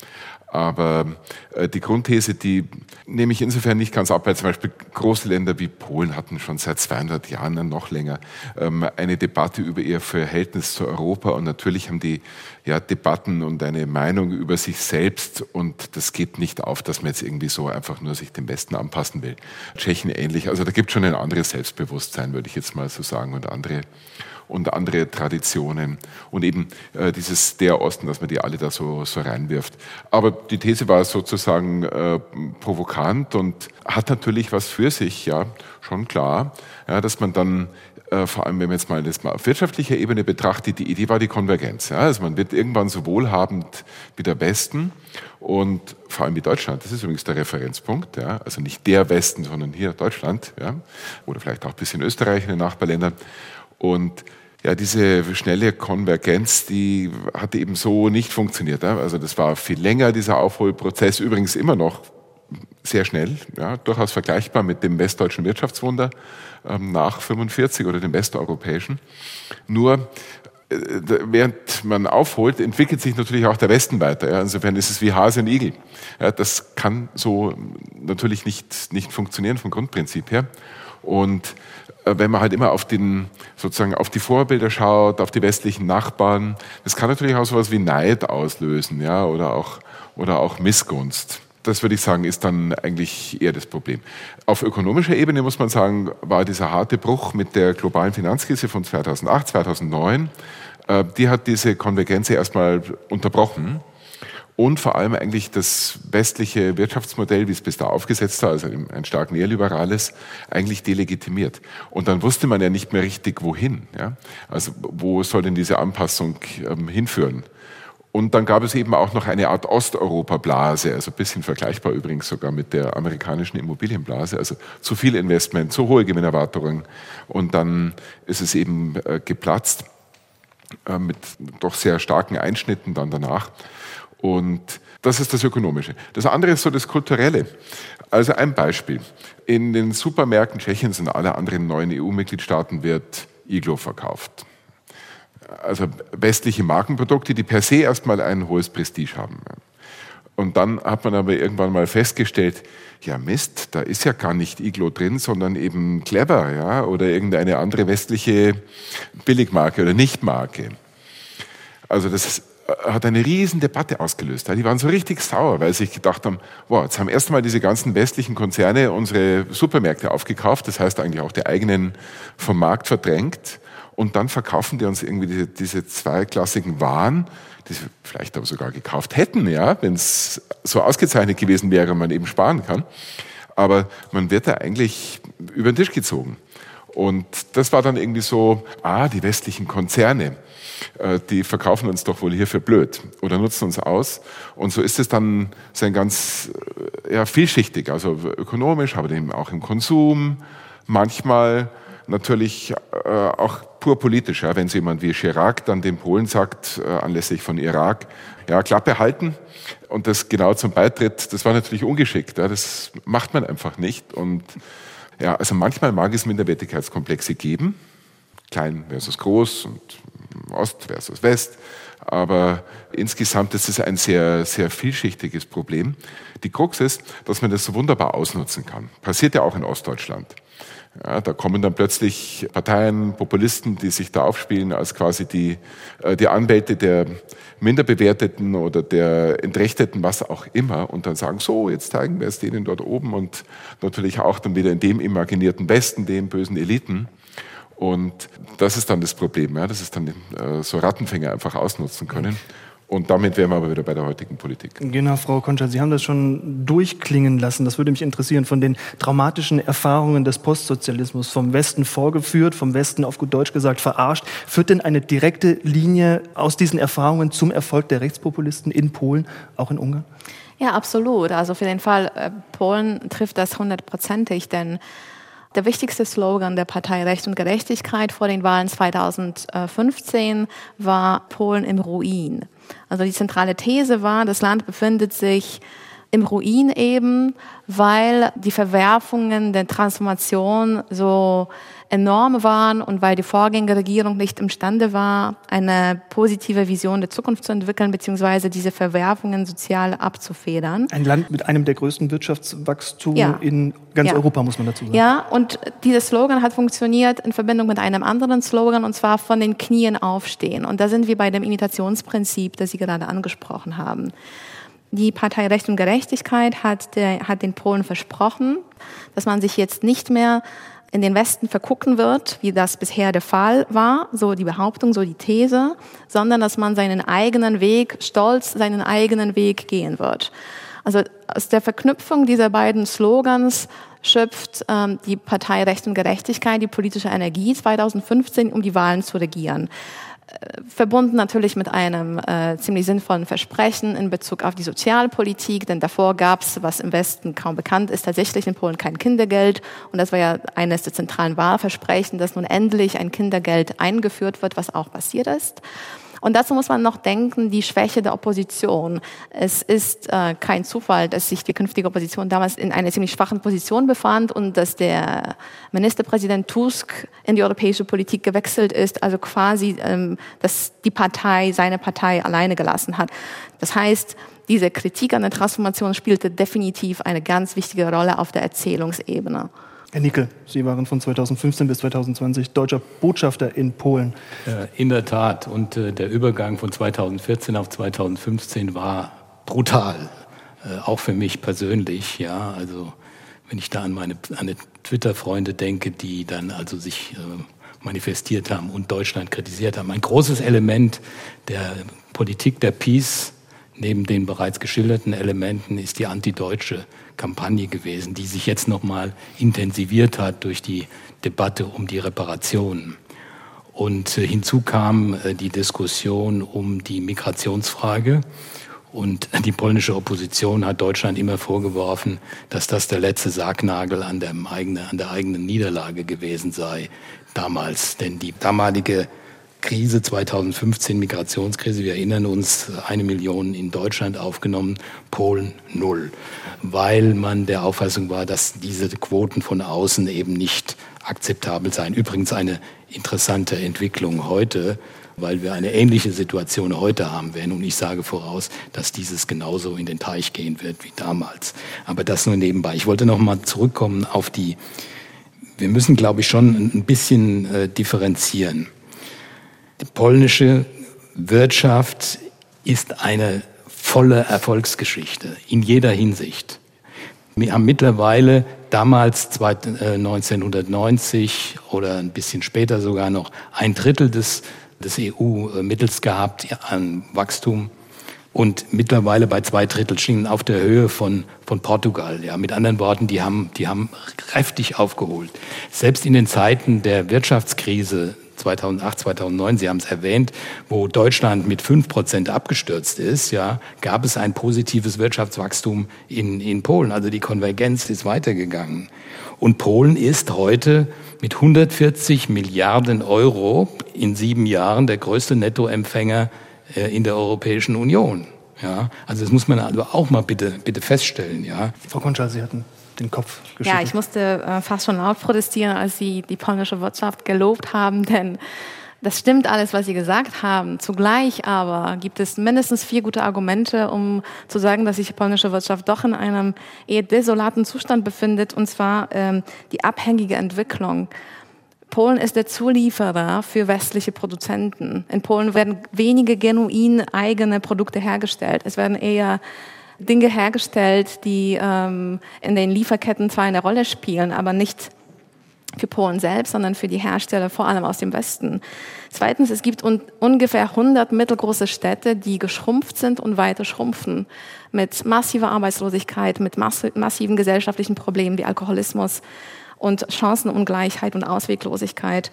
Aber äh, die Grundthese, die nehme ich insofern nicht ganz ab, weil zum Beispiel große Länder wie Polen hatten schon seit 200 Jahren, noch länger, ähm, eine Debatte über ihr Verhältnis zu Europa. Und natürlich haben die ja, Debatten und eine Meinung über sich selbst. Und das geht nicht auf, dass man jetzt irgendwie so einfach nur sich dem Westen anpassen will. Tschechen ähnlich. Also da gibt es schon ein anderes Selbstbewusstsein, würde ich jetzt mal so sagen, und andere und andere Traditionen und eben äh, dieses der Osten, dass man die alle da so, so reinwirft. Aber die These war sozusagen äh, provokant und hat natürlich was für sich, ja, schon klar, ja, dass man dann äh, vor allem wenn man jetzt mal das mal auf wirtschaftlicher Ebene betrachtet, die Idee war die Konvergenz. Ja? Also man wird irgendwann so wohlhabend wie der Westen und vor allem wie Deutschland. Das ist übrigens der Referenzpunkt. Ja? Also nicht der Westen, sondern hier Deutschland ja? oder vielleicht auch ein bisschen Österreich in den Nachbarländern. Und ja, diese schnelle Konvergenz, die hatte eben so nicht funktioniert. Also das war viel länger, dieser Aufholprozess, übrigens immer noch sehr schnell, ja, durchaus vergleichbar mit dem westdeutschen Wirtschaftswunder ähm, nach 45 oder dem westeuropäischen. Nur äh, während man aufholt, entwickelt sich natürlich auch der Westen weiter. Ja. Insofern ist es wie Hase und Igel. Ja, das kann so natürlich nicht, nicht funktionieren vom Grundprinzip her. Und äh, wenn man halt immer auf den, sozusagen auf die Vorbilder schaut, auf die westlichen Nachbarn, das kann natürlich auch sowas wie Neid auslösen, ja, oder auch, oder auch Missgunst. Das würde ich sagen, ist dann eigentlich eher das Problem. Auf ökonomischer Ebene muss man sagen, war dieser harte Bruch mit der globalen Finanzkrise von 2008, 2009, äh, die hat diese Konvergenz erstmal unterbrochen und vor allem eigentlich das westliche Wirtschaftsmodell, wie es bis da aufgesetzt war, also ein stark neoliberales, eigentlich delegitimiert. Und dann wusste man ja nicht mehr richtig, wohin. Ja? Also wo soll denn diese Anpassung ähm, hinführen? Und dann gab es eben auch noch eine Art Osteuropa-Blase, also ein bisschen vergleichbar übrigens sogar mit der amerikanischen Immobilienblase, also zu viel Investment, zu hohe Gewinnerwartungen. Und dann ist es eben äh, geplatzt äh, mit doch sehr starken Einschnitten dann danach. Und das ist das Ökonomische. Das andere ist so das Kulturelle. Also ein Beispiel. In den Supermärkten Tschechiens und alle anderen neuen EU-Mitgliedstaaten wird Iglo verkauft. Also westliche Markenprodukte, die per se erstmal ein hohes Prestige haben. Und dann hat man aber irgendwann mal festgestellt, ja Mist, da ist ja gar nicht Iglo drin, sondern eben Clever, ja, oder irgendeine andere westliche Billigmarke oder Nichtmarke. Also das hat eine riesen Debatte ausgelöst. Die waren so richtig sauer, weil sie sich gedacht haben, wow, jetzt haben erstmal diese ganzen westlichen Konzerne unsere Supermärkte aufgekauft, das heißt eigentlich auch die eigenen vom Markt verdrängt und dann verkaufen die uns irgendwie diese, diese zweiklassigen Waren, die sie vielleicht aber sogar gekauft hätten, ja, wenn es so ausgezeichnet gewesen wäre und man eben sparen kann. Aber man wird da eigentlich über den Tisch gezogen. Und das war dann irgendwie so, ah, die westlichen Konzerne, äh, die verkaufen uns doch wohl hier für blöd oder nutzen uns aus. Und so ist es dann so ein ganz äh, ja, vielschichtig, also ökonomisch, aber eben auch im Konsum, manchmal natürlich äh, auch pur politisch. Ja, wenn so jemand wie Chirac dann den Polen sagt, anlässlich von Irak, ja, Klappe halten und das genau zum Beitritt, das war natürlich ungeschickt. Ja, das macht man einfach nicht. Und ja, also manchmal mag es Minderwertigkeitskomplexe geben, klein versus groß und Ost versus West. Aber insgesamt ist es ein sehr, sehr vielschichtiges Problem. Die Krux ist, dass man das so wunderbar ausnutzen kann. Passiert ja auch in Ostdeutschland. Ja, da kommen dann plötzlich Parteien, Populisten, die sich da aufspielen als quasi die, äh, die Anwälte der Minderbewerteten oder der Entrechteten, was auch immer, und dann sagen, so, jetzt zeigen wir es denen dort oben und natürlich auch dann wieder in dem imaginierten Westen, den bösen Eliten. Und das ist dann das Problem, ja, dass es dann äh, so Rattenfänger einfach ausnutzen können. Und damit wären wir aber wieder bei der heutigen Politik. Genau, Frau Koncha, Sie haben das schon durchklingen lassen. Das würde mich interessieren. Von den traumatischen Erfahrungen des Postsozialismus, vom Westen vorgeführt, vom Westen auf gut Deutsch gesagt verarscht, führt denn eine direkte Linie aus diesen Erfahrungen zum Erfolg der Rechtspopulisten in Polen, auch in Ungarn? Ja, absolut. Also für den Fall äh, Polen trifft das hundertprozentig, denn der wichtigste Slogan der Partei Recht und Gerechtigkeit vor den Wahlen 2015 war Polen im Ruin. Also die zentrale These war, das Land befindet sich im Ruin eben, weil die Verwerfungen der Transformation so enorm waren und weil die Vorgängerregierung nicht imstande war, eine positive Vision der Zukunft zu entwickeln, beziehungsweise diese Verwerfungen sozial abzufedern. Ein Land mit einem der größten Wirtschaftswachstums ja. in ganz ja. Europa, muss man dazu sagen. Ja, und dieser Slogan hat funktioniert in Verbindung mit einem anderen Slogan, und zwar von den Knien aufstehen. Und da sind wir bei dem Imitationsprinzip, das Sie gerade angesprochen haben. Die Partei Recht und Gerechtigkeit hat, der, hat den Polen versprochen, dass man sich jetzt nicht mehr in den Westen vergucken wird, wie das bisher der Fall war, so die Behauptung, so die These, sondern dass man seinen eigenen Weg, stolz seinen eigenen Weg gehen wird. Also aus der Verknüpfung dieser beiden Slogans schöpft ähm, die Partei Recht und Gerechtigkeit die politische Energie 2015, um die Wahlen zu regieren verbunden natürlich mit einem äh, ziemlich sinnvollen Versprechen in Bezug auf die Sozialpolitik, denn davor gab es, was im Westen kaum bekannt ist, tatsächlich in Polen kein Kindergeld. Und das war ja eines der zentralen Wahlversprechen, dass nun endlich ein Kindergeld eingeführt wird, was auch passiert ist. Und dazu muss man noch denken, die Schwäche der Opposition. Es ist äh, kein Zufall, dass sich die künftige Opposition damals in einer ziemlich schwachen Position befand und dass der Ministerpräsident Tusk in die europäische Politik gewechselt ist, also quasi, ähm, dass die Partei seine Partei alleine gelassen hat. Das heißt, diese Kritik an der Transformation spielte definitiv eine ganz wichtige Rolle auf der Erzählungsebene. Herr Nickel, Sie waren von 2015 bis 2020 deutscher Botschafter in Polen. In der Tat. Und äh, der Übergang von 2014 auf 2015 war brutal. Äh, auch für mich persönlich. Ja, also wenn ich da an meine, an Twitter-Freunde denke, die dann also sich äh, manifestiert haben und Deutschland kritisiert haben. Ein großes Element der Politik der Peace neben den bereits geschilderten Elementen ist die antideutsche Kampagne gewesen, die sich jetzt noch mal intensiviert hat durch die Debatte um die Reparationen. Und äh, hinzu kam äh, die Diskussion um die Migrationsfrage. Und [LAUGHS] die polnische Opposition hat Deutschland immer vorgeworfen, dass das der letzte Sargnagel an der, eigenen, an der eigenen Niederlage gewesen sei damals. Denn die damalige Krise 2015, Migrationskrise, wir erinnern uns, eine Million in Deutschland aufgenommen, Polen null, weil man der Auffassung war, dass diese Quoten von außen eben nicht akzeptabel seien. Übrigens eine interessante Entwicklung heute, weil wir eine ähnliche Situation heute haben werden. Und ich sage voraus, dass dieses genauso in den Teich gehen wird wie damals. Aber das nur nebenbei. Ich wollte noch mal zurückkommen auf die, wir müssen, glaube ich, schon ein bisschen äh, differenzieren. Die polnische Wirtschaft ist eine volle Erfolgsgeschichte in jeder Hinsicht. Wir haben mittlerweile damals 1990 äh, oder ein bisschen später sogar noch ein Drittel des, des EU-Mittels gehabt an Wachstum und mittlerweile bei zwei Drittel Schienen auf der Höhe von, von Portugal. Ja, mit anderen Worten, die haben, die haben kräftig aufgeholt. Selbst in den Zeiten der Wirtschaftskrise 2008, 2009, Sie haben es erwähnt, wo Deutschland mit 5 Prozent abgestürzt ist, ja, gab es ein positives Wirtschaftswachstum in, in Polen. Also die Konvergenz ist weitergegangen. Und Polen ist heute mit 140 Milliarden Euro in sieben Jahren der größte Nettoempfänger äh, in der Europäischen Union. Ja, also das muss man also auch mal bitte, bitte feststellen. Ja. Frau Konschal, Sie hatten den Kopf geschüttelt. Ja, ich musste äh, fast schon laut protestieren, als Sie die polnische Wirtschaft gelobt haben, [LAUGHS] denn Das stimmt alles, was Sie gesagt haben. Zugleich aber gibt es mindestens vier gute Argumente, um zu sagen, dass sich die polnische Wirtschaft doch in einem eher desolaten Zustand befindet, und zwar ähm, die abhängige Entwicklung. Polen ist der Zulieferer für westliche Produzenten. In Polen werden wenige genuin eigene Produkte hergestellt. Es werden eher Dinge hergestellt, die ähm, in den Lieferketten zwar eine Rolle spielen, aber nicht für Polen selbst, sondern für die Hersteller vor allem aus dem Westen. Zweitens, es gibt un ungefähr 100 mittelgroße Städte, die geschrumpft sind und weiter schrumpfen, mit massiver Arbeitslosigkeit, mit mass massiven gesellschaftlichen Problemen wie Alkoholismus und Chancenungleichheit und Ausweglosigkeit.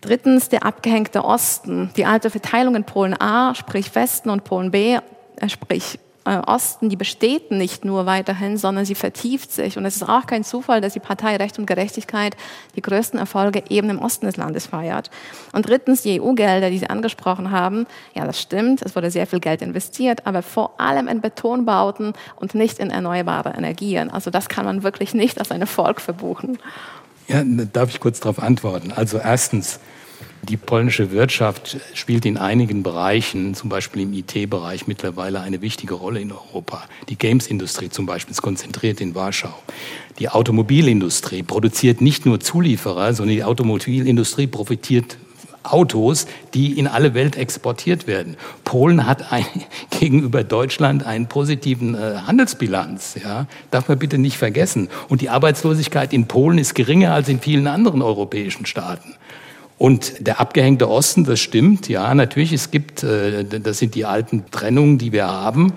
Drittens, der abgehängte Osten, die alte Verteilung in Polen A, sprich Westen und Polen B, äh, sprich Osten, die besteht nicht nur weiterhin, sondern sie vertieft sich. Und es ist auch kein Zufall, dass die Partei Recht und Gerechtigkeit die größten Erfolge eben im Osten des Landes feiert. Und drittens, die EU-Gelder, die Sie angesprochen haben. Ja, das stimmt, es wurde sehr viel Geld investiert, aber vor allem in Betonbauten und nicht in erneuerbare Energien. Also das kann man wirklich nicht als ein Erfolg verbuchen. Ja, darf ich kurz darauf antworten? Also erstens, die polnische Wirtschaft spielt in einigen Bereichen, zum Beispiel im IT-Bereich, mittlerweile eine wichtige Rolle in Europa. Die Games-Industrie zum Beispiel ist konzentriert in Warschau. Die Automobilindustrie produziert nicht nur Zulieferer, sondern die Automobilindustrie profitiert Autos, die in alle Welt exportiert werden. Polen hat ein, [LAUGHS] gegenüber Deutschland einen positiven äh, Handelsbilanz. Ja? Darf man bitte nicht vergessen. Und die Arbeitslosigkeit in Polen ist geringer als in vielen anderen europäischen Staaten. Und der abgehängte Osten, das stimmt, ja, natürlich, es gibt, äh, das sind die alten Trennungen, die wir haben,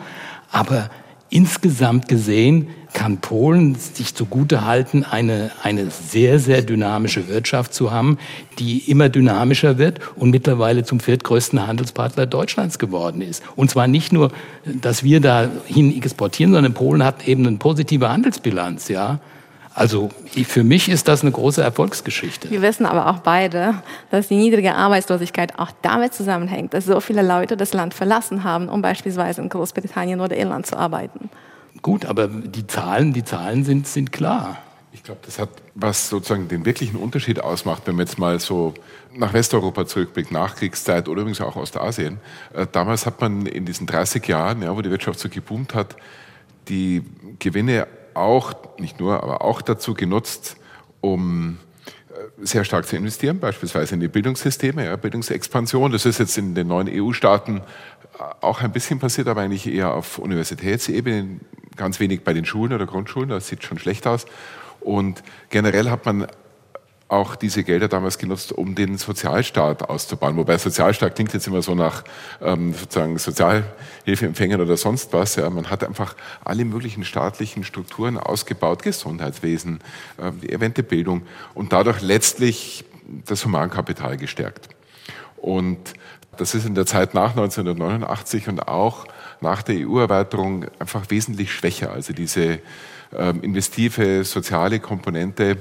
aber insgesamt gesehen kann Polen sich zugute halten, eine, eine sehr, sehr dynamische Wirtschaft zu haben, die immer dynamischer wird und mittlerweile zum viertgrößten Handelspartner Deutschlands geworden ist. Und zwar nicht nur, dass wir dahin exportieren, sondern Polen hat eben eine positive Handelsbilanz, ja. Also für mich ist das eine große Erfolgsgeschichte. Wir wissen aber auch beide, dass die niedrige Arbeitslosigkeit auch damit zusammenhängt, dass so viele Leute das Land verlassen haben, um beispielsweise in Großbritannien oder Irland zu arbeiten. Gut, aber die Zahlen, die Zahlen sind, sind klar. Ich glaube, das hat, was sozusagen den wirklichen Unterschied ausmacht, wenn man jetzt mal so nach Westeuropa zurückblickt, Nachkriegszeit oder übrigens auch Ostasien. Äh, damals hat man in diesen 30 Jahren, ja, wo die Wirtschaft so geboomt hat, die Gewinne auch, nicht nur, aber auch dazu genutzt, um äh, sehr stark zu investieren, beispielsweise in die Bildungssysteme, ja, Bildungsexpansion. Das ist jetzt in den neuen EU-Staaten äh, auch ein bisschen passiert, aber eigentlich eher auf Universitätsebene, ganz wenig bei den Schulen oder Grundschulen, das sieht schon schlecht aus. Und generell hat man auch diese Gelder damals genutzt, um den Sozialstaat auszubauen. Wobei Sozialstaat klingt jetzt immer so nach ähm, sozusagen Sozialhilfeempfängern oder sonst was. Ja, man hat einfach alle möglichen staatlichen Strukturen ausgebaut, Gesundheitswesen, äh, die erwähnte Bildung und dadurch letztlich das Humankapital gestärkt. Und das ist in der Zeit nach 1989 und auch nach der EU-Erweiterung einfach wesentlich schwächer. Also diese ähm, investive soziale Komponente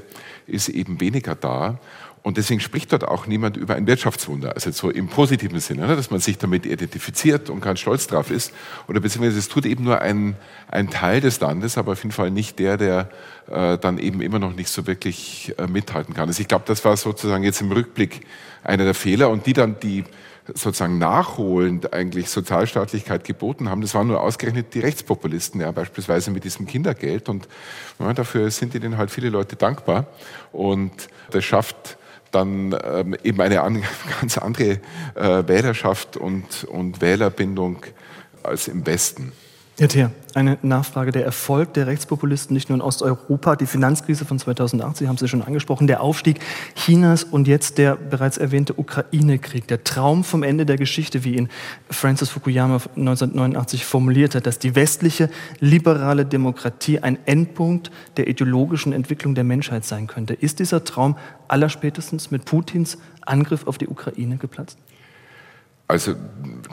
ist eben weniger da. Und deswegen spricht dort auch niemand über ein Wirtschaftswunder, also so im positiven Sinne, ne, dass man sich damit identifiziert und ganz stolz drauf ist. Oder beziehungsweise es tut eben nur ein, ein Teil des Landes, aber auf jeden Fall nicht der, der äh, dann eben immer noch nicht so wirklich äh, mithalten kann. Also ich glaube, das war sozusagen jetzt im Rückblick einer der Fehler und die dann die sozusagen nachholend eigentlich Sozialstaatlichkeit geboten haben. Das waren nur ausgerechnet die Rechtspopulisten, ja, beispielsweise mit diesem Kindergeld. Und ja, dafür sind ihnen halt viele Leute dankbar. Und das schafft dann ähm, eben eine an, [LAUGHS] ganz andere äh, Wählerschaft und, und Wählerbindung als im Westen. Herr Thier, eine Nachfrage. Der Erfolg der Rechtspopulisten nicht nur in Osteuropa, die Finanzkrise von 2008, Sie haben sie schon angesprochen, der Aufstieg Chinas und jetzt der bereits erwähnte Ukraine-Krieg. Der Traum vom Ende der Geschichte, wie ihn Francis Fukuyama 1989 formuliert hat, dass die westliche liberale Demokratie ein Endpunkt der ideologischen Entwicklung der Menschheit sein könnte. Ist dieser Traum allerspätestens mit Putins Angriff auf die Ukraine geplatzt? Also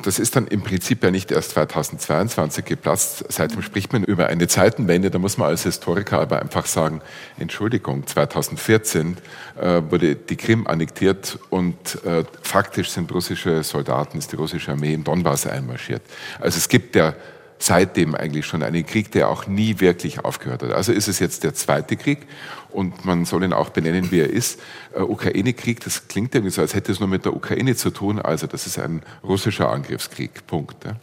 das ist dann im Prinzip ja nicht erst 2022 geplatzt. Seitdem spricht man über eine Zeitenwende. Da muss man als Historiker aber einfach sagen, Entschuldigung, 2014 äh, wurde die Krim annektiert und äh, faktisch sind russische Soldaten, ist die russische Armee in Donbass einmarschiert. Also es gibt ja seitdem eigentlich schon einen Krieg, der auch nie wirklich aufgehört hat. Also ist es jetzt der zweite Krieg und man soll ihn auch benennen, wie er ist. Äh, Ukraine-Krieg, das klingt irgendwie so, als hätte es nur mit der Ukraine zu tun. Also das ist ein russischer Angriffskrieg. Punkt. Ja.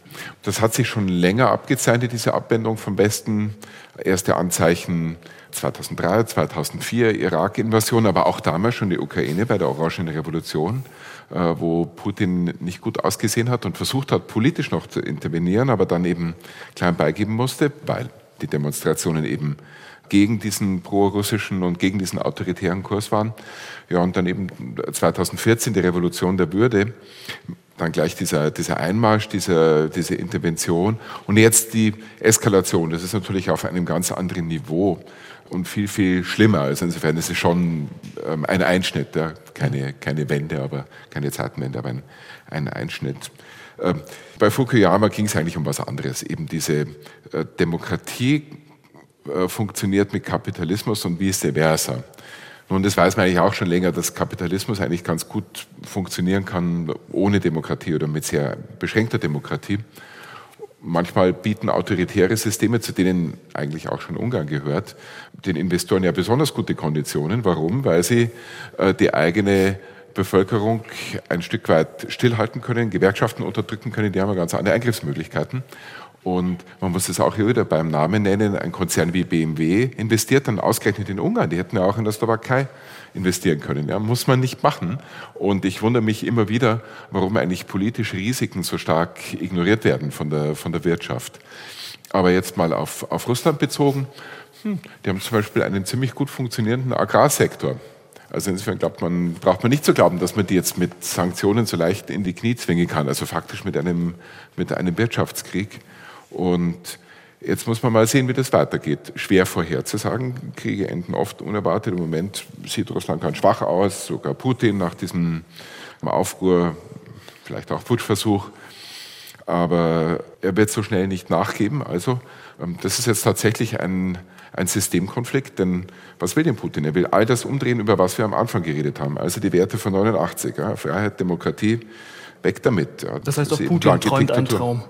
Das hat sich schon länger abgezeichnet, diese Abwendung vom Westen. Erste Anzeichen 2003, 2004, Irak-Invasion, aber auch damals schon die Ukraine bei der Orangenen Revolution, äh, wo Putin nicht gut ausgesehen hat und versucht hat, politisch noch zu intervenieren, aber dann eben klein beigeben musste, weil die Demonstrationen eben gegen diesen pro-russischen und gegen diesen autoritären Kurs waren. Ja, und dann eben 2014 die Revolution der Würde, dann gleich dieser, dieser Einmarsch, dieser, diese Intervention und jetzt die Eskalation. Das ist natürlich auf einem ganz anderen Niveau und viel, viel schlimmer. Also insofern ist es schon ähm, ein Einschnitt, ja. keine, keine Wende, aber keine Zeitenwende, aber ein, ein Einschnitt. Ähm, bei Fukuyama ging es eigentlich um was anderes, eben diese äh, Demokratie äh, funktioniert mit Kapitalismus und vice versa. Nun, das weiß man eigentlich auch schon länger, dass Kapitalismus eigentlich ganz gut funktionieren kann ohne Demokratie oder mit sehr beschränkter Demokratie. Manchmal bieten autoritäre Systeme, zu denen eigentlich auch schon Ungarn gehört, den Investoren ja besonders gute Konditionen. Warum? Weil sie äh, die eigene Bevölkerung ein Stück weit stillhalten können, Gewerkschaften unterdrücken können, die haben ja ganz andere Eingriffsmöglichkeiten. Und man muss es auch hier wieder beim Namen nennen, ein Konzern wie BMW investiert dann ausgerechnet in Ungarn. Die hätten ja auch in der Slowakei investieren können. Ja, muss man nicht machen. Und ich wundere mich immer wieder, warum eigentlich politische Risiken so stark ignoriert werden von der, von der Wirtschaft. Aber jetzt mal auf, auf Russland bezogen. Hm, die haben zum Beispiel einen ziemlich gut funktionierenden Agrarsektor. Also insofern glaubt man, braucht man nicht zu glauben, dass man die jetzt mit Sanktionen so leicht in die Knie zwingen kann, also faktisch mit einem, mit einem Wirtschaftskrieg. Und jetzt muss man mal sehen, wie das weitergeht. Schwer vorherzusagen. Kriege enden oft unerwartet. Im Moment sieht Russland ganz schwach aus. Sogar Putin nach diesem Aufruhr, vielleicht auch Putschversuch. Aber er wird so schnell nicht nachgeben. Also, ähm, das ist jetzt tatsächlich ein, ein Systemkonflikt, denn was will denn Putin? Er will all das umdrehen, über was wir am Anfang geredet haben. Also die Werte von 89, ja, Freiheit, Demokratie, weg damit. Ja. Das heißt, auch Putin träumt einen Traum.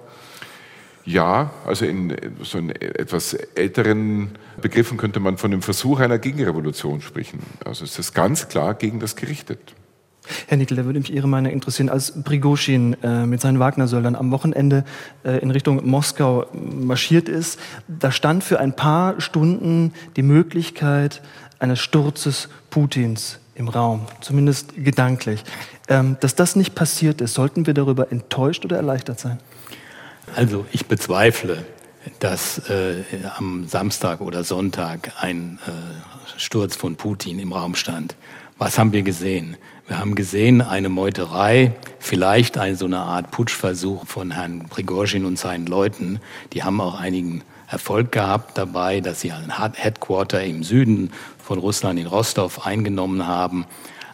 Ja, also in so in etwas älteren Begriffen könnte man von dem Versuch einer Gegenrevolution sprechen. Also es ist ganz klar gegen das gerichtet. Herr Nickel, da würde mich Ihre Meinung interessieren. Als Prigoschin äh, mit seinen Wagner-Söldern am Wochenende äh, in Richtung Moskau marschiert ist, da stand für ein paar Stunden die Möglichkeit eines Sturzes Putins im Raum, zumindest gedanklich. Ähm, dass das nicht passiert ist, sollten wir darüber enttäuscht oder erleichtert sein? Also ich bezweifle, dass äh, am Samstag oder Sonntag ein äh, Sturz von Putin im Raum stand. Was haben wir gesehen? Wir haben gesehen eine Meuterei, vielleicht eine, so eine Art Putschversuch von Herrn Prigozhin und seinen Leuten. Die haben auch einigen Erfolg gehabt dabei, dass sie ein Headquarter im Süden von Russland in Rostov eingenommen haben.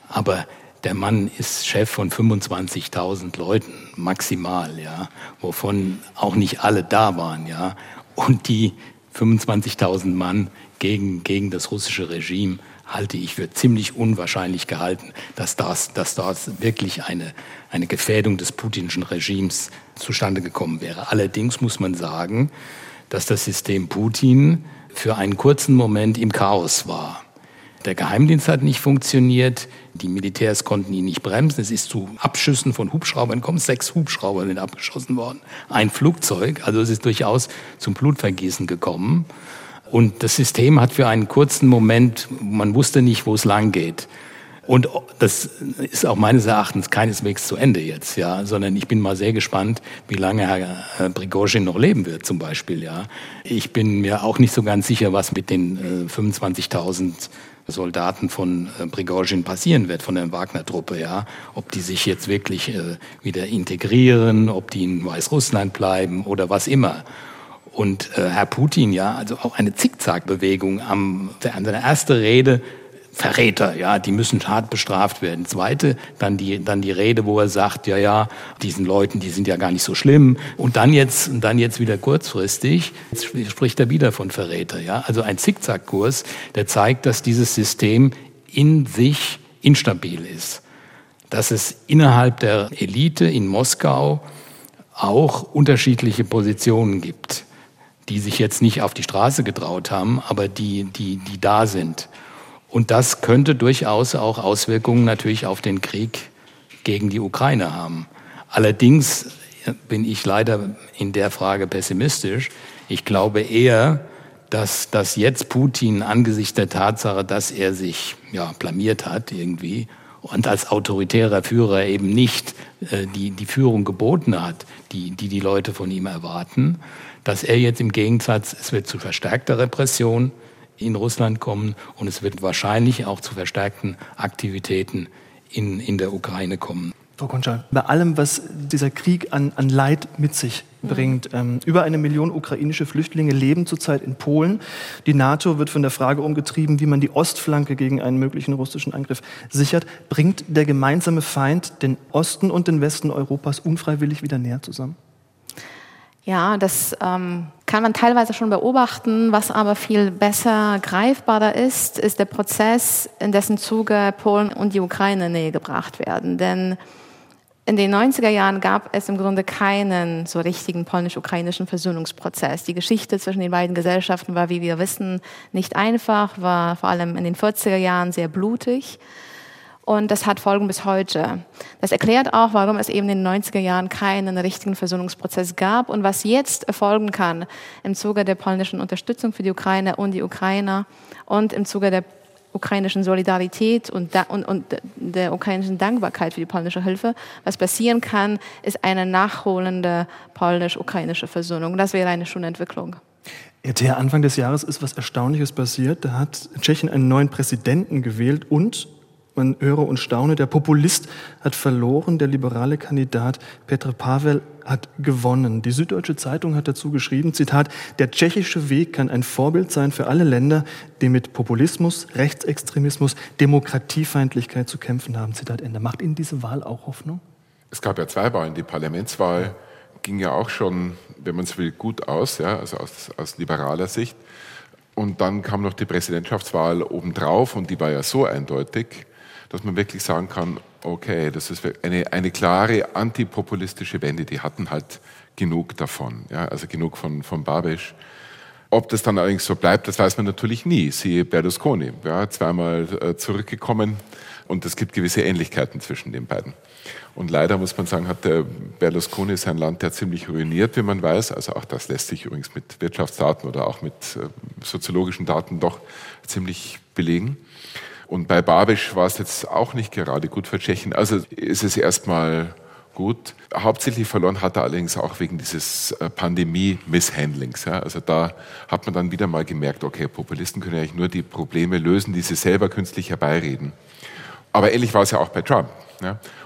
Aber der Mann ist Chef von 25.000 Leuten maximal, ja, wovon auch nicht alle da waren, ja. Und die 25.000 Mann gegen, gegen das russische Regime halte ich für ziemlich unwahrscheinlich gehalten, dass das, dass das wirklich eine, eine Gefährdung des putinschen Regimes zustande gekommen wäre. Allerdings muss man sagen, dass das System Putin für einen kurzen Moment im Chaos war. Der Geheimdienst hat nicht funktioniert, die Militärs konnten ihn nicht bremsen. Es ist zu Abschüssen von Hubschraubern gekommen. Sechs Hubschrauber sind abgeschossen worden. Ein Flugzeug. Also es ist durchaus zum Blutvergießen gekommen. Und das System hat für einen kurzen Moment, man wusste nicht, wo es lang geht. Und das ist auch meines Erachtens keineswegs zu Ende jetzt, ja, sondern ich bin mal sehr gespannt, wie lange Herr Prigozhin noch leben wird, zum Beispiel, ja. Ich bin mir auch nicht so ganz sicher, was mit den 25.000 Soldaten von äh, Prigozhin passieren wird, von der Wagner-Truppe, ja. Ob die sich jetzt wirklich äh, wieder integrieren, ob die in Weißrussland bleiben oder was immer. Und äh, Herr Putin, ja, also auch eine Zickzackbewegung am, an seiner ersten Rede Verräter, ja, die müssen hart bestraft werden. Zweite, dann die, dann die Rede, wo er sagt, ja, ja, diesen Leuten, die sind ja gar nicht so schlimm. Und dann jetzt, dann jetzt wieder kurzfristig, jetzt spricht er wieder von Verräter, ja. Also ein Zickzackkurs, der zeigt, dass dieses System in sich instabil ist. Dass es innerhalb der Elite in Moskau auch unterschiedliche Positionen gibt, die sich jetzt nicht auf die Straße getraut haben, aber die, die, die da sind. Und das könnte durchaus auch Auswirkungen natürlich auf den Krieg gegen die Ukraine haben. Allerdings bin ich leider in der Frage pessimistisch. Ich glaube eher, dass, dass jetzt Putin angesichts der Tatsache, dass er sich ja, blamiert hat irgendwie und als autoritärer Führer eben nicht äh, die, die Führung geboten hat, die, die die Leute von ihm erwarten, dass er jetzt im Gegensatz, es wird zu verstärkter Repression in Russland kommen und es wird wahrscheinlich auch zu verstärkten Aktivitäten in, in der Ukraine kommen. Frau Konschal, bei allem, was dieser Krieg an, an Leid mit sich bringt, ähm, über eine Million ukrainische Flüchtlinge leben zurzeit in Polen. Die NATO wird von der Frage umgetrieben, wie man die Ostflanke gegen einen möglichen russischen Angriff sichert. Bringt der gemeinsame Feind den Osten und den Westen Europas unfreiwillig wieder näher zusammen? Ja, das ähm, kann man teilweise schon beobachten. Was aber viel besser greifbarer ist, ist der Prozess, in dessen Zuge Polen und die Ukraine näher gebracht werden. Denn in den 90er Jahren gab es im Grunde keinen so richtigen polnisch-ukrainischen Versöhnungsprozess. Die Geschichte zwischen den beiden Gesellschaften war, wie wir wissen, nicht einfach, war vor allem in den 40er Jahren sehr blutig. Und das hat Folgen bis heute. Das erklärt auch, warum es eben in den 90er Jahren keinen richtigen Versöhnungsprozess gab und was jetzt erfolgen kann im Zuge der polnischen Unterstützung für die Ukraine und die Ukrainer und im Zuge der ukrainischen Solidarität und, und, und der ukrainischen Dankbarkeit für die polnische Hilfe. Was passieren kann, ist eine nachholende polnisch-ukrainische Versöhnung. Das wäre eine schöne Entwicklung. Ja, Anfang des Jahres ist was Erstaunliches passiert. Da hat Tschechien einen neuen Präsidenten gewählt und man höre und staune, der Populist hat verloren, der liberale Kandidat Petr Pavel hat gewonnen. Die Süddeutsche Zeitung hat dazu geschrieben, Zitat, der tschechische Weg kann ein Vorbild sein für alle Länder, die mit Populismus, Rechtsextremismus, Demokratiefeindlichkeit zu kämpfen haben. Zitat Ende. Macht Ihnen diese Wahl auch Hoffnung? Es gab ja zwei Wahlen. Die Parlamentswahl ging ja auch schon, wenn man es will, gut aus, ja, also aus, aus liberaler Sicht. Und dann kam noch die Präsidentschaftswahl obendrauf und die war ja so eindeutig, dass man wirklich sagen kann, okay, das ist eine, eine klare antipopulistische Wende, die hatten halt genug davon, ja, also genug von, von Babisch. Ob das dann allerdings so bleibt, das weiß man natürlich nie. Siehe Berlusconi, ja, zweimal äh, zurückgekommen und es gibt gewisse Ähnlichkeiten zwischen den beiden. Und leider muss man sagen, hat der Berlusconi sein Land ja ziemlich ruiniert, wie man weiß. Also auch das lässt sich übrigens mit Wirtschaftsdaten oder auch mit äh, soziologischen Daten doch ziemlich belegen. Und bei Babisch war es jetzt auch nicht gerade gut für Tschechien. Also ist es erstmal gut. Hauptsächlich verloren hat er allerdings auch wegen dieses äh, Pandemie-Misshandlings. Also da hat man dann wieder mal gemerkt, okay, Populisten können eigentlich nur die Probleme lösen, die sie selber künstlich herbeireden. Aber ähnlich war es ja auch bei Trump.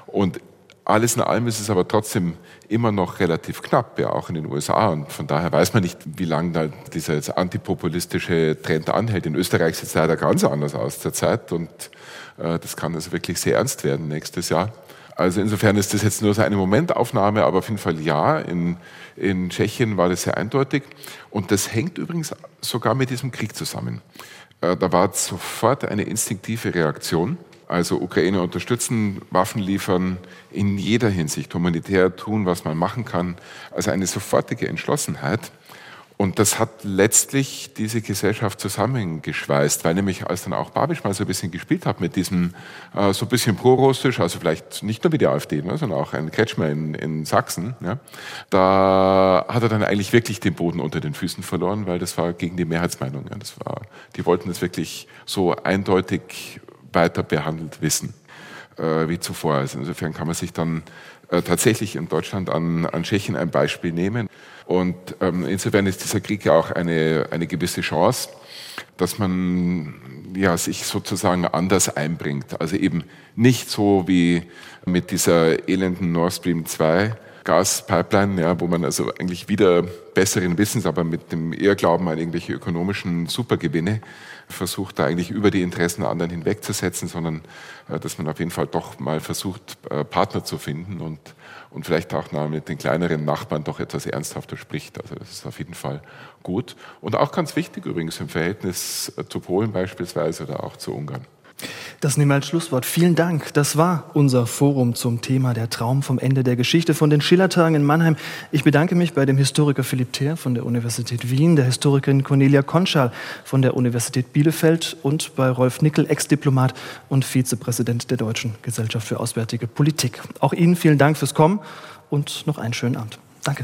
Und alles in allem ist es aber trotzdem immer noch relativ knapp, ja, auch in den USA. Und von daher weiß man nicht, wie lange da dieser antipopulistische Trend anhält. In Österreich sieht es leider ganz anders aus zurzeit und äh, das kann also wirklich sehr ernst werden nächstes Jahr. Also insofern ist das jetzt nur so eine Momentaufnahme, aber auf jeden Fall ja. In, in Tschechien war das sehr eindeutig. Und das hängt übrigens sogar mit diesem Krieg zusammen. Äh, da war sofort eine instinktive Reaktion also Ukraine unterstützen, Waffen liefern, in jeder Hinsicht humanitär tun, was man machen kann. Also eine sofortige Entschlossenheit. Und das hat letztlich diese Gesellschaft zusammengeschweißt, weil nämlich als dann auch Babisch mal so ein bisschen gespielt hat mit diesem äh, so ein bisschen pro-russisch, also vielleicht nicht nur wie die AfD, ne, sondern auch ein Kretschmer in, in Sachsen, ja, da hat er dann eigentlich wirklich den Boden unter den Füßen verloren, weil das war gegen die Mehrheitsmeinung. Ja, das war, die wollten es wirklich so eindeutig weiter behandelt wissen äh, wie zuvor. Also insofern kann man sich dann äh, tatsächlich in Deutschland an, an Tschechien ein Beispiel nehmen. Und ähm, insofern ist dieser Krieg ja auch eine, eine gewisse Chance, dass man ja, sich sozusagen anders einbringt. Also eben nicht so wie mit dieser elenden Nord Stream 2 Gaspipeline, ja, wo man also eigentlich wieder besseren Wissens, aber mit dem Irrglauben an irgendwelche ökonomischen Supergewinne versucht, da eigentlich über die Interessen der anderen hinwegzusetzen, sondern äh, dass man auf jeden Fall doch mal versucht, äh, Partner zu finden und, und vielleicht auch mit den kleineren Nachbarn doch etwas ernsthafter spricht. Also das ist auf jeden Fall gut. Und auch ganz wichtig übrigens im Verhältnis äh, zu Polen beispielsweise oder auch zu Ungarn. Das nehmen wir als Schlusswort. Vielen Dank. Das war unser Forum zum Thema der Traum vom Ende der Geschichte von den Schillertagen in Mannheim. Ich bedanke mich bei dem Historiker Philipp Theer von der Universität Wien, der Historikerin Cornelia Konschal von der Universität Bielefeld und bei Rolf Nickel, Ex-Diplomat und Vizepräsident der Deutschen Gesellschaft für Auswärtige Politik. Auch Ihnen vielen Dank fürs Kommen und noch einen schönen Abend. Danke.